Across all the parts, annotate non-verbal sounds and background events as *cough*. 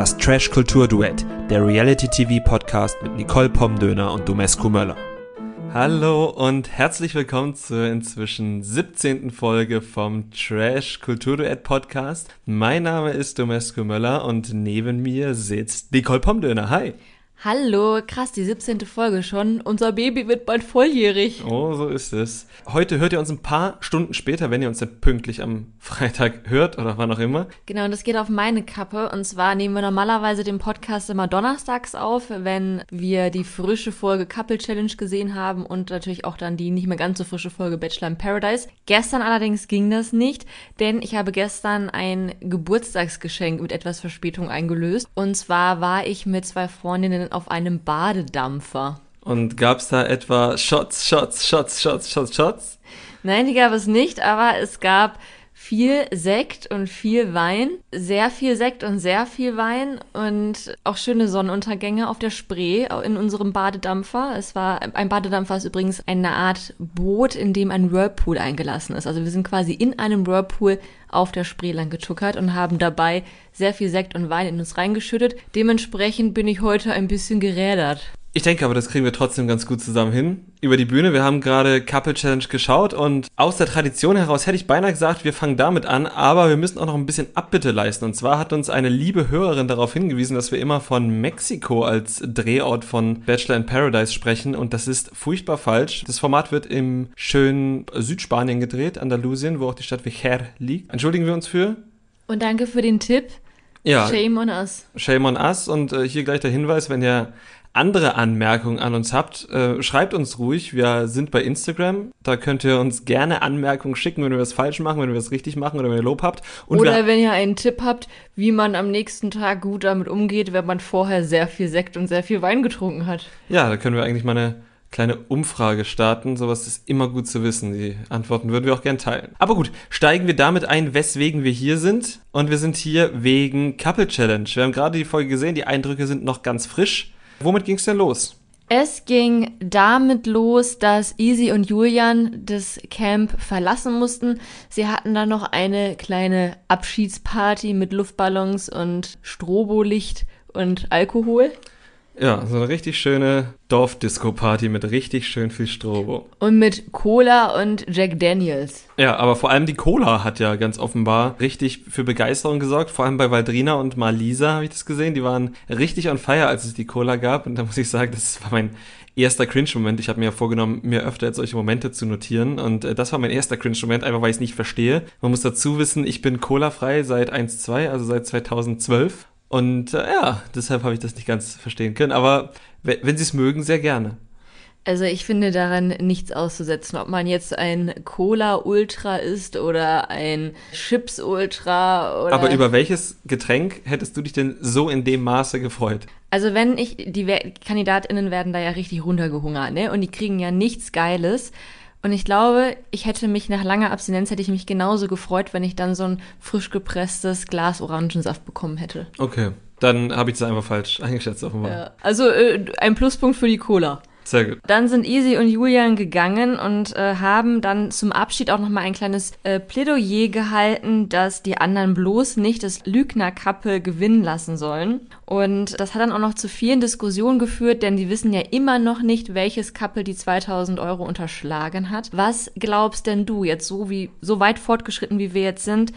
Das Trash Kultur Duett, der Reality TV Podcast mit Nicole Pomdöner und Domescu Möller. Hallo und herzlich willkommen zur inzwischen 17. Folge vom Trash Kultur Duett Podcast. Mein Name ist Domescu Möller und neben mir sitzt Nicole Pomdöner. Hi. Hallo, krass, die 17. Folge schon. Unser Baby wird bald volljährig. Oh, so ist es. Heute hört ihr uns ein paar Stunden später, wenn ihr uns dann pünktlich am Freitag hört oder wann auch immer. Genau, und das geht auf meine Kappe. Und zwar nehmen wir normalerweise den Podcast immer donnerstags auf, wenn wir die frische Folge Couple Challenge gesehen haben und natürlich auch dann die nicht mehr ganz so frische Folge Bachelor in Paradise. Gestern allerdings ging das nicht, denn ich habe gestern ein Geburtstagsgeschenk mit etwas Verspätung eingelöst. Und zwar war ich mit zwei Freundinnen auf einem Badedampfer. Und gab es da etwa Shots, Shots, Shots, Shots, Shots, Shots? Nein, die gab es nicht, aber es gab viel Sekt und viel Wein, sehr viel Sekt und sehr viel Wein und auch schöne Sonnenuntergänge auf der Spree in unserem Badedampfer. Es war ein Badedampfer ist übrigens eine Art Boot, in dem ein Whirlpool eingelassen ist. Also wir sind quasi in einem Whirlpool auf der Spree lang getuckert und haben dabei sehr viel Sekt und Wein in uns reingeschüttet. Dementsprechend bin ich heute ein bisschen gerädert. Ich denke aber, das kriegen wir trotzdem ganz gut zusammen hin. Über die Bühne, wir haben gerade Couple Challenge geschaut und aus der Tradition heraus hätte ich beinahe gesagt, wir fangen damit an, aber wir müssen auch noch ein bisschen Abbitte leisten. Und zwar hat uns eine liebe Hörerin darauf hingewiesen, dass wir immer von Mexiko als Drehort von Bachelor in Paradise sprechen und das ist furchtbar falsch. Das Format wird im schönen Südspanien gedreht, Andalusien, wo auch die Stadt Vejer liegt. Entschuldigen wir uns für. Und danke für den Tipp. Ja. Shame on us. Shame on us und äh, hier gleich der Hinweis, wenn ihr andere Anmerkungen an uns habt, äh, schreibt uns ruhig. Wir sind bei Instagram. Da könnt ihr uns gerne Anmerkungen schicken, wenn wir was falsch machen, wenn wir was richtig machen oder wenn ihr Lob habt. Und oder wenn ihr einen Tipp habt, wie man am nächsten Tag gut damit umgeht, wenn man vorher sehr viel Sekt und sehr viel Wein getrunken hat. Ja, da können wir eigentlich mal eine kleine Umfrage starten. Sowas ist immer gut zu wissen. Die Antworten würden wir auch gern teilen. Aber gut, steigen wir damit ein, weswegen wir hier sind. Und wir sind hier wegen Couple Challenge. Wir haben gerade die Folge gesehen, die Eindrücke sind noch ganz frisch. Womit ging es denn los? Es ging damit los, dass Easy und Julian das Camp verlassen mussten. Sie hatten dann noch eine kleine Abschiedsparty mit Luftballons und Strobolicht und Alkohol. Ja, so eine richtig schöne Dorfdisco-Party mit richtig schön viel Strobo. Und mit Cola und Jack Daniels. Ja, aber vor allem die Cola hat ja ganz offenbar richtig für Begeisterung gesorgt. Vor allem bei Valdrina und Malisa habe ich das gesehen. Die waren richtig on fire, als es die Cola gab. Und da muss ich sagen, das war mein erster Cringe-Moment. Ich habe mir ja vorgenommen, mir öfter jetzt solche Momente zu notieren. Und äh, das war mein erster Cringe-Moment, einfach weil ich es nicht verstehe. Man muss dazu wissen, ich bin Cola-frei seit 1.2, also seit 2012. Und äh, ja, deshalb habe ich das nicht ganz verstehen können. Aber wenn Sie es mögen, sehr gerne. Also ich finde daran nichts auszusetzen, ob man jetzt ein Cola Ultra ist oder ein Chips Ultra oder. Aber über welches Getränk hättest du dich denn so in dem Maße gefreut? Also wenn ich, die KandidatInnen werden da ja richtig runtergehungert, ne? Und die kriegen ja nichts Geiles. Und ich glaube, ich hätte mich nach langer Abstinenz hätte ich mich genauso gefreut, wenn ich dann so ein frisch gepresstes Glas Orangensaft bekommen hätte. Okay, dann habe ich das einfach falsch eingeschätzt offenbar. Ja, also äh, ein Pluspunkt für die Cola. Sehr gut. Dann sind Easy und Julian gegangen und äh, haben dann zum Abschied auch nochmal ein kleines äh, Plädoyer gehalten, dass die anderen bloß nicht das Lügner-Couple gewinnen lassen sollen. Und das hat dann auch noch zu vielen Diskussionen geführt, denn die wissen ja immer noch nicht, welches Couple die 2000 Euro unterschlagen hat. Was glaubst denn du jetzt so wie, so weit fortgeschritten wie wir jetzt sind?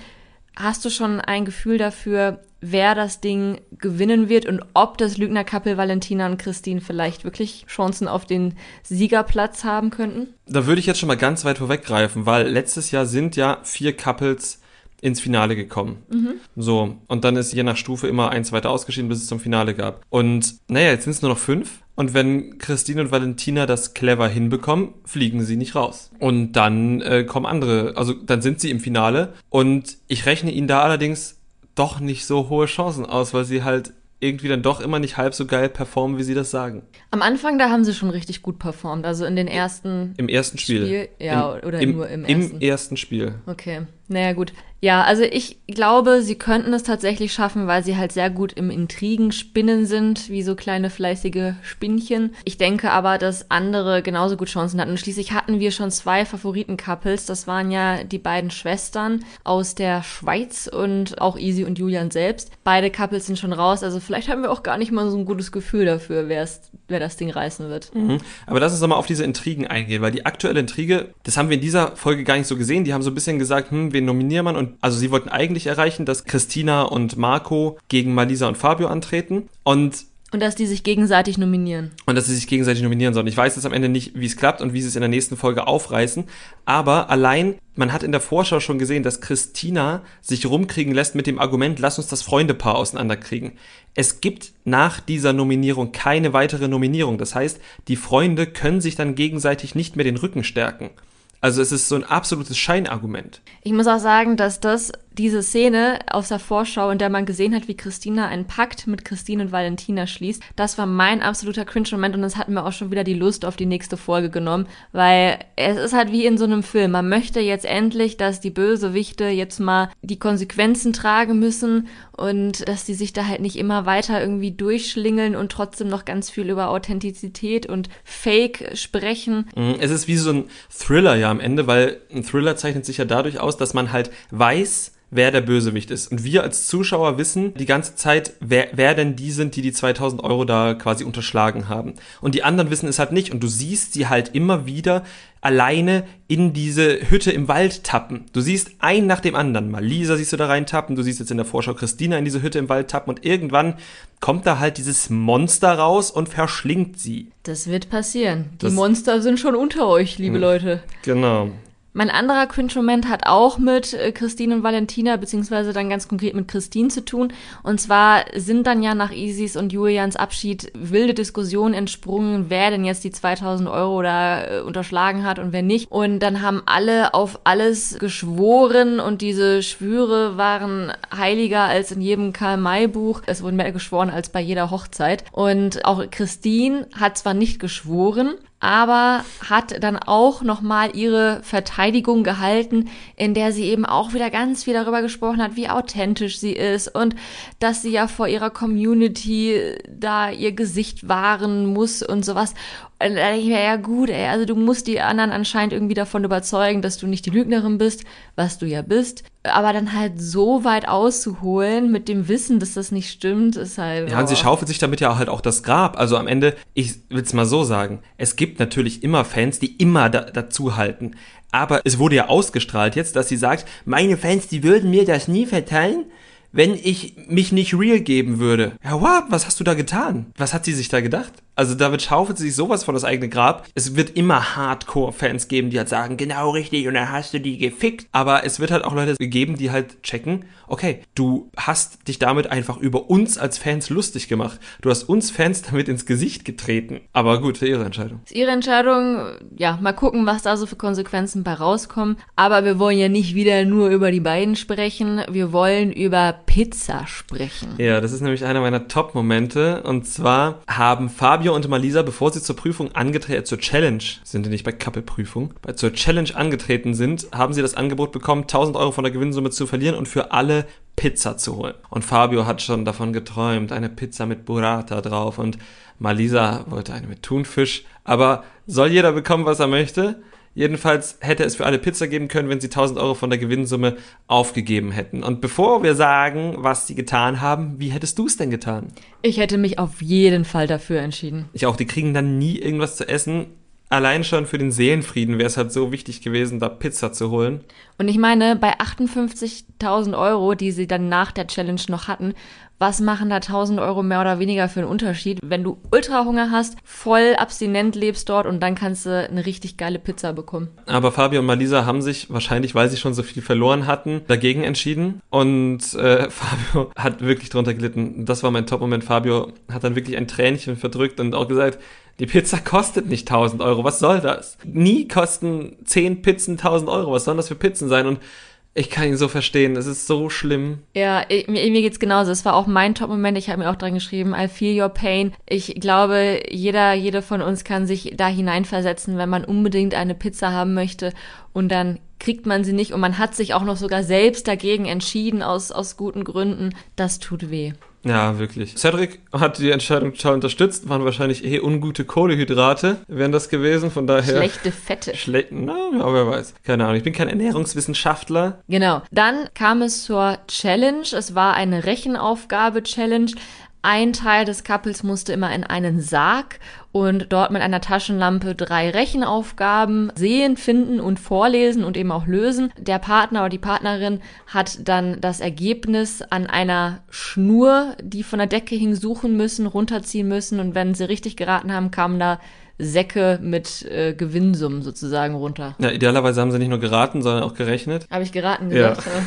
Hast du schon ein Gefühl dafür, wer das Ding gewinnen wird und ob das Lügner Couple Valentina und Christine vielleicht wirklich Chancen auf den Siegerplatz haben könnten? Da würde ich jetzt schon mal ganz weit vorweggreifen, weil letztes Jahr sind ja vier Couples ins Finale gekommen. Mhm. So, und dann ist je nach Stufe immer eins weiter ausgeschieden, bis es zum Finale gab. Und naja, jetzt sind es nur noch fünf. Und wenn Christine und Valentina das clever hinbekommen, fliegen sie nicht raus. Und dann äh, kommen andere, also dann sind sie im Finale. Und ich rechne ihnen da allerdings doch nicht so hohe Chancen aus, weil sie halt irgendwie dann doch immer nicht halb so geil performen, wie sie das sagen. Am Anfang, da haben sie schon richtig gut performt. Also in den ersten. Im ersten Spiel. Spiel ja, Im, oder im, nur im ersten. Im ersten Spiel. Okay. Naja, gut. Ja, also ich glaube, sie könnten es tatsächlich schaffen, weil sie halt sehr gut im Intrigenspinnen sind, wie so kleine fleißige Spinnchen. Ich denke aber, dass andere genauso gut Chancen hatten. Und schließlich hatten wir schon zwei Favoriten-Couples. Das waren ja die beiden Schwestern aus der Schweiz und auch Easy und Julian selbst. Beide Couples sind schon raus. Also vielleicht haben wir auch gar nicht mal so ein gutes Gefühl dafür, wer das Ding reißen wird. Mhm. Aber lass uns doch mal auf diese Intrigen eingehen, weil die aktuelle Intrige, das haben wir in dieser Folge gar nicht so gesehen. Die haben so ein bisschen gesagt, hm, wen nominiert man? Und also sie wollten eigentlich erreichen, dass Christina und Marco gegen Malisa und Fabio antreten. Und und dass die sich gegenseitig nominieren. Und dass sie sich gegenseitig nominieren sollen. Ich weiß jetzt am Ende nicht, wie es klappt und wie sie es in der nächsten Folge aufreißen. Aber allein, man hat in der Vorschau schon gesehen, dass Christina sich rumkriegen lässt mit dem Argument, lass uns das Freundepaar auseinanderkriegen. Es gibt nach dieser Nominierung keine weitere Nominierung. Das heißt, die Freunde können sich dann gegenseitig nicht mehr den Rücken stärken. Also es ist so ein absolutes Scheinargument. Ich muss auch sagen, dass das diese Szene aus der Vorschau, in der man gesehen hat, wie Christina einen Pakt mit Christine und Valentina schließt, das war mein absoluter Cringe-Moment und das hat mir auch schon wieder die Lust auf die nächste Folge genommen, weil es ist halt wie in so einem Film. Man möchte jetzt endlich, dass die Bösewichte jetzt mal die Konsequenzen tragen müssen und dass die sich da halt nicht immer weiter irgendwie durchschlingeln und trotzdem noch ganz viel über Authentizität und Fake sprechen. Mhm, es ist wie so ein Thriller ja am Ende, weil ein Thriller zeichnet sich ja dadurch aus, dass man halt weiß, wer der Bösewicht ist. Und wir als Zuschauer wissen die ganze Zeit, wer, wer denn die sind, die die 2000 Euro da quasi unterschlagen haben. Und die anderen wissen es halt nicht. Und du siehst sie halt immer wieder alleine in diese Hütte im Wald tappen. Du siehst einen nach dem anderen. Mal Lisa siehst du da rein tappen. Du siehst jetzt in der Vorschau Christina in diese Hütte im Wald tappen. Und irgendwann kommt da halt dieses Monster raus und verschlingt sie. Das wird passieren. Die das Monster sind schon unter euch, liebe hm. Leute. Genau. Mein anderer Cringe-Moment hat auch mit äh, Christine und Valentina, beziehungsweise dann ganz konkret mit Christine zu tun. Und zwar sind dann ja nach Isis und Julians Abschied wilde Diskussionen entsprungen, wer denn jetzt die 2000 Euro da äh, unterschlagen hat und wer nicht. Und dann haben alle auf alles geschworen und diese Schwüre waren heiliger als in jedem Karl-May-Buch. Es wurden mehr geschworen als bei jeder Hochzeit. Und auch Christine hat zwar nicht geschworen, aber hat dann auch nochmal ihre Verteidigung gehalten, in der sie eben auch wieder ganz viel darüber gesprochen hat, wie authentisch sie ist und dass sie ja vor ihrer Community da ihr Gesicht wahren muss und sowas. Und da denke ich mir, ja gut, ey, also du musst die anderen anscheinend irgendwie davon überzeugen, dass du nicht die Lügnerin bist, was du ja bist. Aber dann halt so weit auszuholen mit dem Wissen, dass das nicht stimmt, ist halt. Ja, und sie schaufelt sich damit ja halt auch das Grab. Also am Ende, ich will's mal so sagen, es gibt natürlich immer Fans, die immer da, dazu halten. Aber es wurde ja ausgestrahlt jetzt, dass sie sagt, meine Fans, die würden mir das nie verteilen wenn ich mich nicht real geben würde. Ja, what? Was hast du da getan? Was hat sie sich da gedacht? Also damit schaufelt sich sowas von das eigene Grab. Es wird immer Hardcore-Fans geben, die halt sagen, genau richtig, und dann hast du die gefickt. Aber es wird halt auch Leute geben, die halt checken, okay, du hast dich damit einfach über uns als Fans lustig gemacht. Du hast uns Fans *laughs* damit ins Gesicht getreten. Aber gut, für ihre Entscheidung. Das ist ihre Entscheidung, ja, mal gucken, was da so für Konsequenzen bei rauskommen. Aber wir wollen ja nicht wieder nur über die beiden sprechen. Wir wollen über Pizza sprechen. Ja, das ist nämlich einer meiner Top-Momente. Und zwar haben Fabian Fabio und Malisa, bevor sie zur Prüfung angetreten, äh, zur Challenge, sind die nicht bei Couple-Prüfung, bei zur Challenge angetreten sind, haben sie das Angebot bekommen, 1000 Euro von der Gewinnsumme zu verlieren und für alle Pizza zu holen. Und Fabio hat schon davon geträumt, eine Pizza mit Burrata drauf und Malisa wollte eine mit Thunfisch. Aber soll jeder bekommen, was er möchte? Jedenfalls hätte es für alle Pizza geben können, wenn sie 1000 Euro von der Gewinnsumme aufgegeben hätten. Und bevor wir sagen, was sie getan haben, wie hättest du es denn getan? Ich hätte mich auf jeden Fall dafür entschieden. Ich auch, die kriegen dann nie irgendwas zu essen. Allein schon für den Seelenfrieden wäre es halt so wichtig gewesen, da Pizza zu holen. Und ich meine, bei 58.000 Euro, die sie dann nach der Challenge noch hatten, was machen da 1000 Euro mehr oder weniger für einen Unterschied, wenn du Ultrahunger hast, voll abstinent lebst dort und dann kannst du eine richtig geile Pizza bekommen. Aber Fabio und Malisa haben sich wahrscheinlich, weil sie schon so viel verloren hatten, dagegen entschieden und äh, *laughs* Fabio hat wirklich drunter gelitten. Das war mein Top-Moment. Fabio hat dann wirklich ein Tränchen verdrückt und auch gesagt, die Pizza kostet nicht 1000 Euro. Was soll das? Nie kosten 10 Pizzen 1000 Euro. Was sollen das für Pizzen sein? Und Ich kann ihn so verstehen, es ist so schlimm. Ja, ich, mir, geht's genauso. Es war auch mein Top-Moment. Ich habe mir auch dran geschrieben, I feel your pain. Ich glaube, jeder, jede von uns kann sich da hineinversetzen, wenn man unbedingt eine Pizza haben möchte und dann kriegt man sie nicht und man hat sich auch noch sogar selbst dagegen entschieden aus, aus guten Gründen. Das tut weh. Ja, wirklich. Cedric hat die Entscheidung total unterstützt, waren wahrscheinlich eh ungute Kohlehydrate, wären das gewesen, von daher. Schlechte Fette. Schlecht, na, aber wer weiß. Keine Ahnung. Ich bin kein Ernährungswissenschaftler. Genau. Dann kam es zur Challenge. Es war eine Rechenaufgabe-Challenge. Ein Teil des Couples musste immer in einen Sarg und dort mit einer Taschenlampe drei Rechenaufgaben sehen, finden und vorlesen und eben auch lösen. Der Partner oder die Partnerin hat dann das Ergebnis an einer Schnur, die von der Decke hing, suchen müssen, runterziehen müssen und wenn sie richtig geraten haben, kamen da Säcke mit äh, Gewinnsummen sozusagen runter. Ja, idealerweise haben sie nicht nur geraten, sondern auch gerechnet. Habe ich geraten gesagt? Ja. *laughs*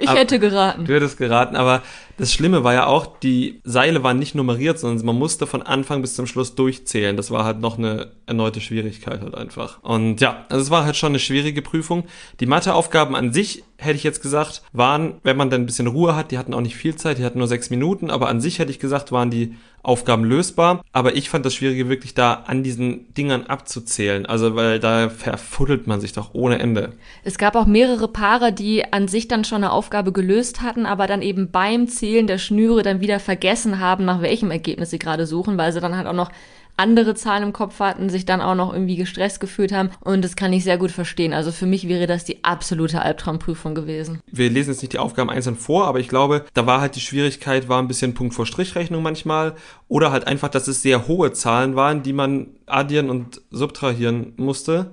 Ich aber, hätte geraten. Du hättest geraten, aber das Schlimme war ja auch, die Seile waren nicht nummeriert, sondern man musste von Anfang bis zum Schluss durchzählen. Das war halt noch eine erneute Schwierigkeit halt einfach. Und ja, also es war halt schon eine schwierige Prüfung. Die Matheaufgaben an sich, hätte ich jetzt gesagt, waren, wenn man dann ein bisschen Ruhe hat, die hatten auch nicht viel Zeit, die hatten nur sechs Minuten, aber an sich hätte ich gesagt, waren die Aufgaben lösbar. Aber ich fand das Schwierige wirklich da an diesen Dingern abzuzählen. Also, weil da verfuddelt man sich doch ohne Ende. Es gab auch mehrere Paare, die an sich dann schon eine Aufgabe gelöst hatten, aber dann eben beim Zählen der Schnüre dann wieder vergessen haben, nach welchem Ergebnis sie gerade suchen, weil sie dann halt auch noch andere Zahlen im Kopf hatten, sich dann auch noch irgendwie gestresst gefühlt haben. Und das kann ich sehr gut verstehen. Also für mich wäre das die absolute Albtraumprüfung gewesen. Wir lesen jetzt nicht die Aufgaben einzeln vor, aber ich glaube, da war halt die Schwierigkeit, war ein bisschen Punkt vor Strichrechnung manchmal. Oder halt einfach, dass es sehr hohe Zahlen waren, die man addieren und subtrahieren musste.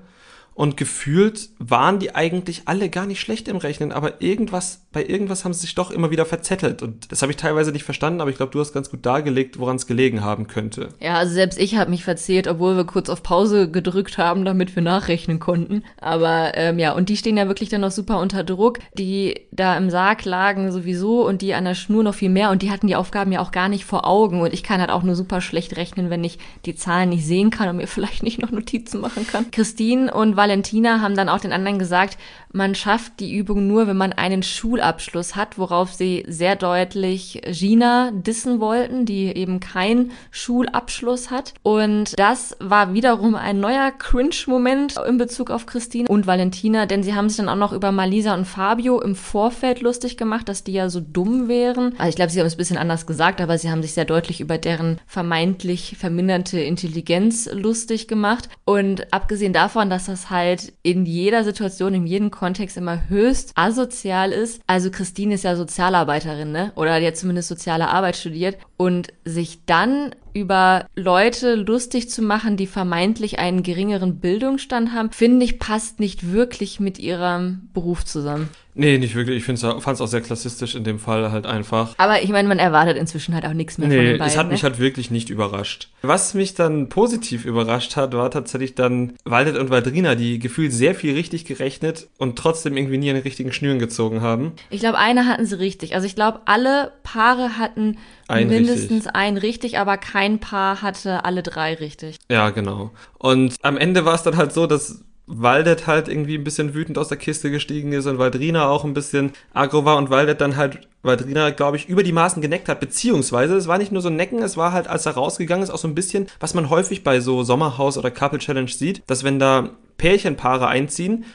Und gefühlt waren die eigentlich alle gar nicht schlecht im Rechnen, aber irgendwas, bei irgendwas haben sie sich doch immer wieder verzettelt. Und das habe ich teilweise nicht verstanden, aber ich glaube, du hast ganz gut dargelegt, woran es gelegen haben könnte. Ja, also selbst ich habe mich verzählt, obwohl wir kurz auf Pause gedrückt haben, damit wir nachrechnen konnten. Aber ähm, ja, und die stehen ja wirklich dann noch super unter Druck. Die da im Sarg lagen sowieso und die an der Schnur noch viel mehr und die hatten die Aufgaben ja auch gar nicht vor Augen. Und ich kann halt auch nur super schlecht rechnen, wenn ich die Zahlen nicht sehen kann und mir *laughs* vielleicht nicht noch Notizen machen kann. Christine und Valentina haben dann auch den anderen gesagt, man schafft die Übung nur, wenn man einen Schulabschluss hat, worauf sie sehr deutlich Gina dissen wollten, die eben keinen Schulabschluss hat. Und das war wiederum ein neuer Cringe-Moment in Bezug auf Christine und Valentina, denn sie haben sich dann auch noch über Malisa und Fabio im Vorfeld lustig gemacht, dass die ja so dumm wären. Also ich glaube, sie haben es ein bisschen anders gesagt, aber sie haben sich sehr deutlich über deren vermeintlich verminderte Intelligenz lustig gemacht. Und abgesehen davon, dass das halt in jeder Situation, in jedem Kontext immer höchst asozial ist. Also Christine ist ja Sozialarbeiterin, ne? Oder die hat zumindest soziale Arbeit studiert und sich dann über Leute lustig zu machen, die vermeintlich einen geringeren Bildungsstand haben, finde ich, passt nicht wirklich mit ihrem Beruf zusammen. Nee, nicht wirklich. Ich fand es auch sehr klassistisch in dem Fall halt einfach. Aber ich meine, man erwartet inzwischen halt auch nichts mehr nee, von den beiden. es hat ne? mich halt wirklich nicht überrascht. Was mich dann positiv überrascht hat, war tatsächlich dann Waldet und Waldrina, die gefühlt sehr viel richtig gerechnet und trotzdem irgendwie nie an den richtigen Schnüren gezogen haben. Ich glaube, eine hatten sie richtig. Also ich glaube, alle Paare hatten Ein mindestens richtig. einen richtig, aber kein Paar hatte alle drei richtig. Ja, genau. Und am Ende war es dann halt so, dass Waldet halt irgendwie ein bisschen wütend aus der Kiste gestiegen ist und Waldrina auch ein bisschen aggro war und Waldet dann halt Waldrina, glaube ich, über die Maßen geneckt hat, beziehungsweise es war nicht nur so ein Necken, es war halt, als er rausgegangen ist, auch so ein bisschen, was man häufig bei so Sommerhaus oder Couple Challenge sieht, dass wenn da Pärchenpaare einziehen,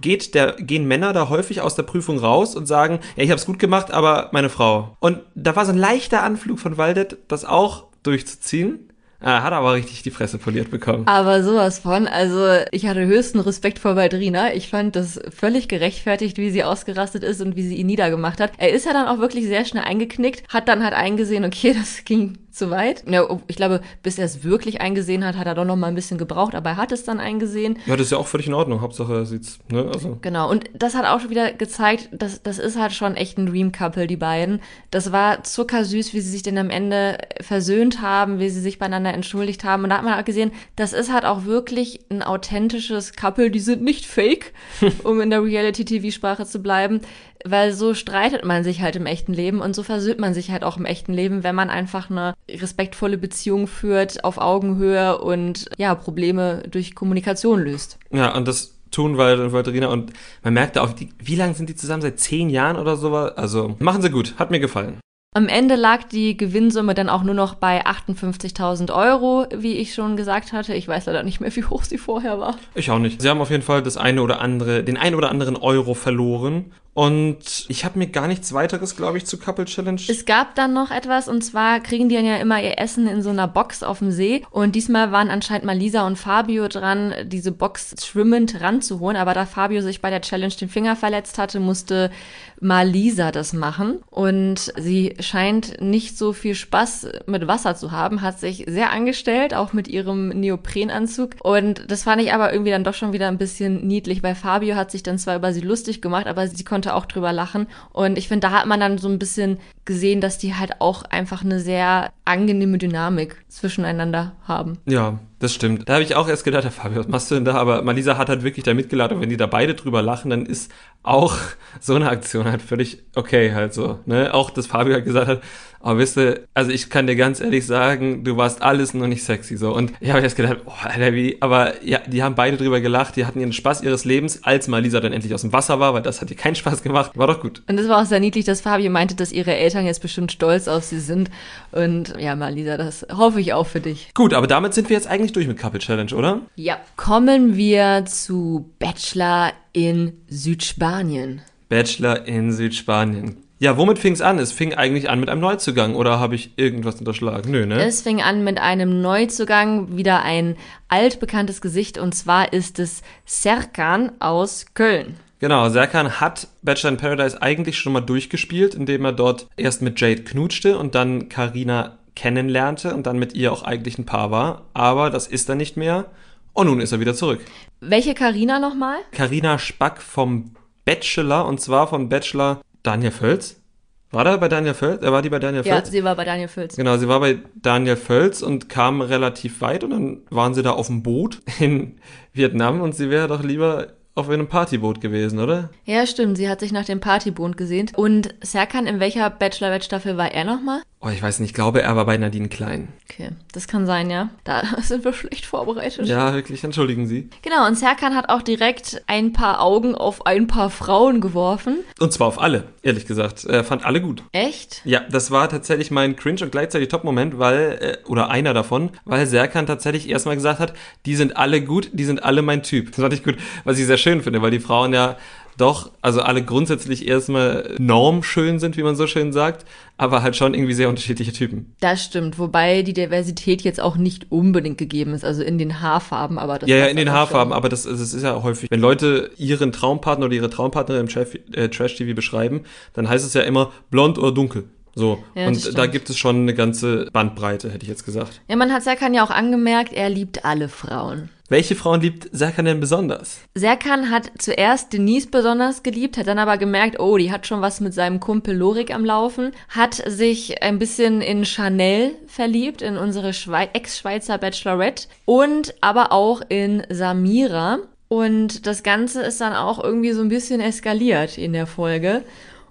geht der, gehen Männer da häufig aus der Prüfung raus und sagen, ja, ich habe es gut gemacht, aber meine Frau. Und da war so ein leichter Anflug von Waldet, das auch durchzuziehen. Er hat aber richtig die Fresse poliert bekommen. Aber sowas von, also ich hatte höchsten Respekt vor Waldrina. Ich fand das völlig gerechtfertigt, wie sie ausgerastet ist und wie sie ihn niedergemacht hat. Er ist ja dann auch wirklich sehr schnell eingeknickt, hat dann halt eingesehen, okay, *laughs* das ging zu weit. Ja, ich glaube, bis er es wirklich eingesehen hat, hat er doch noch mal ein bisschen gebraucht, aber er hat es dann eingesehen. Ja, das ist ja auch völlig in Ordnung. Hauptsache er sieht's, ne? Also. Genau, und das hat auch schon wieder gezeigt, dass das ist halt schon echt ein Dream Couple, die beiden. Das war zuckersüß, wie sie sich denn am Ende versöhnt haben, wie sie sich beieinander entschuldigt haben. Und da hat man auch gesehen, das ist halt auch wirklich ein authentisches Couple, die sind nicht fake, *laughs* um in der Reality-TV-Sprache zu bleiben. Weil so streitet man sich halt im echten Leben und so versöhnt man sich halt auch im echten Leben, wenn man einfach eine respektvolle Beziehung führt, auf Augenhöhe und ja, Probleme durch Kommunikation löst. Ja, und das tun, weil Valterina und man merkte auch, die, wie lange sind die zusammen? Seit zehn Jahren oder so? Also machen sie gut, hat mir gefallen. Am Ende lag die Gewinnsumme dann auch nur noch bei 58.000 Euro, wie ich schon gesagt hatte. Ich weiß leider nicht mehr, wie hoch sie vorher war. Ich auch nicht. Sie haben auf jeden Fall das eine oder andere, den einen oder anderen Euro verloren. Und ich habe mir gar nichts weiteres, glaube ich, zu Couple Challenge. Es gab dann noch etwas und zwar kriegen die dann ja immer ihr Essen in so einer Box auf dem See. Und diesmal waren anscheinend mal Lisa und Fabio dran, diese Box schwimmend ranzuholen. Aber da Fabio sich bei der Challenge den Finger verletzt hatte, musste mal Lisa das machen. Und sie scheint nicht so viel Spaß mit Wasser zu haben, hat sich sehr angestellt, auch mit ihrem Neoprenanzug. Und das fand ich aber irgendwie dann doch schon wieder ein bisschen niedlich, weil Fabio hat sich dann zwar über sie lustig gemacht, aber sie konnte konnte auch drüber lachen. Und ich finde, da hat man dann so ein bisschen gesehen, dass die halt auch einfach eine sehr angenehme Dynamik zwischeneinander haben. Ja, das stimmt. Da habe ich auch erst gedacht, Fabio, was machst du denn da? Aber Malisa hat halt wirklich da mitgeladen und wenn die da beide drüber lachen, dann ist auch *laughs* so eine Aktion halt völlig okay halt so. Ne? Auch, dass Fabio halt gesagt hat, aber wisst ihr, also ich kann dir ganz ehrlich sagen, du warst alles nur nicht sexy so. Und ich habe jetzt gedacht, oh, Alter, wie, aber ja, die haben beide drüber gelacht, die hatten ihren Spaß ihres Lebens, als Malisa dann endlich aus dem Wasser war, weil das hat ihr keinen Spaß gemacht. War doch gut. Und es war auch sehr niedlich, dass Fabio meinte, dass ihre Eltern jetzt bestimmt stolz auf sie sind. Und ja, Malisa, das hoffe ich auch für dich. Gut, aber damit sind wir jetzt eigentlich durch mit Couple Challenge, oder? Ja. Kommen wir zu Bachelor in Südspanien. Bachelor in Südspanien. Ja, womit fing es an? Es fing eigentlich an mit einem Neuzugang oder habe ich irgendwas unterschlagen? Nö, ne? Es fing an mit einem Neuzugang, wieder ein altbekanntes Gesicht und zwar ist es Serkan aus Köln. Genau, Serkan hat Bachelor in Paradise eigentlich schon mal durchgespielt, indem er dort erst mit Jade knutschte und dann Karina kennenlernte und dann mit ihr auch eigentlich ein Paar war. Aber das ist er nicht mehr. Und nun ist er wieder zurück. Welche Karina nochmal? Karina Spack vom Bachelor und zwar vom Bachelor Daniel Völz? War da bei Daniel Völz? Äh, war die bei Daniel Völz? Ja, sie war bei Daniel Völz. Genau, sie war bei Daniel Völz und kam relativ weit und dann waren sie da auf dem Boot in Vietnam und sie wäre doch lieber auf einem Partyboot gewesen, oder? Ja, stimmt. Sie hat sich nach dem Partyboot gesehnt. Und Serkan, in welcher Bachelorette-Staffel war er nochmal? Oh, ich weiß nicht. Ich glaube, er war bei Nadine Klein. Okay, das kann sein, ja. Da *laughs* sind wir schlecht vorbereitet. Ja, wirklich. Entschuldigen Sie. Genau, und Serkan hat auch direkt ein paar Augen auf ein paar Frauen geworfen. Und zwar auf alle, ehrlich gesagt. Er fand alle gut. Echt? Ja, das war tatsächlich mein Cringe und gleichzeitig Top-Moment, weil, äh, oder einer davon, weil Serkan tatsächlich erstmal gesagt hat, die sind alle gut, die sind alle mein Typ. Das fand ich gut, was ich sehr schön finde, weil die Frauen ja doch, also alle grundsätzlich erstmal normschön sind, wie man so schön sagt, aber halt schon irgendwie sehr unterschiedliche Typen. Das stimmt, wobei die Diversität jetzt auch nicht unbedingt gegeben ist, also in den Haarfarben, aber das Ja, ja, in den Haarfarben, aber das, das ist ja häufig, wenn Leute ihren Traumpartner oder ihre Traumpartnerin im Trash-TV beschreiben, dann heißt es ja immer blond oder dunkel. So, ja, und da gibt es schon eine ganze Bandbreite, hätte ich jetzt gesagt. Ja, man hat Serkan ja auch angemerkt, er liebt alle Frauen. Welche Frauen liebt Serkan denn besonders? Serkan hat zuerst Denise besonders geliebt, hat dann aber gemerkt, oh, die hat schon was mit seinem Kumpel Lorik am Laufen, hat sich ein bisschen in Chanel verliebt, in unsere Ex-Schweizer Bachelorette und aber auch in Samira. Und das Ganze ist dann auch irgendwie so ein bisschen eskaliert in der Folge.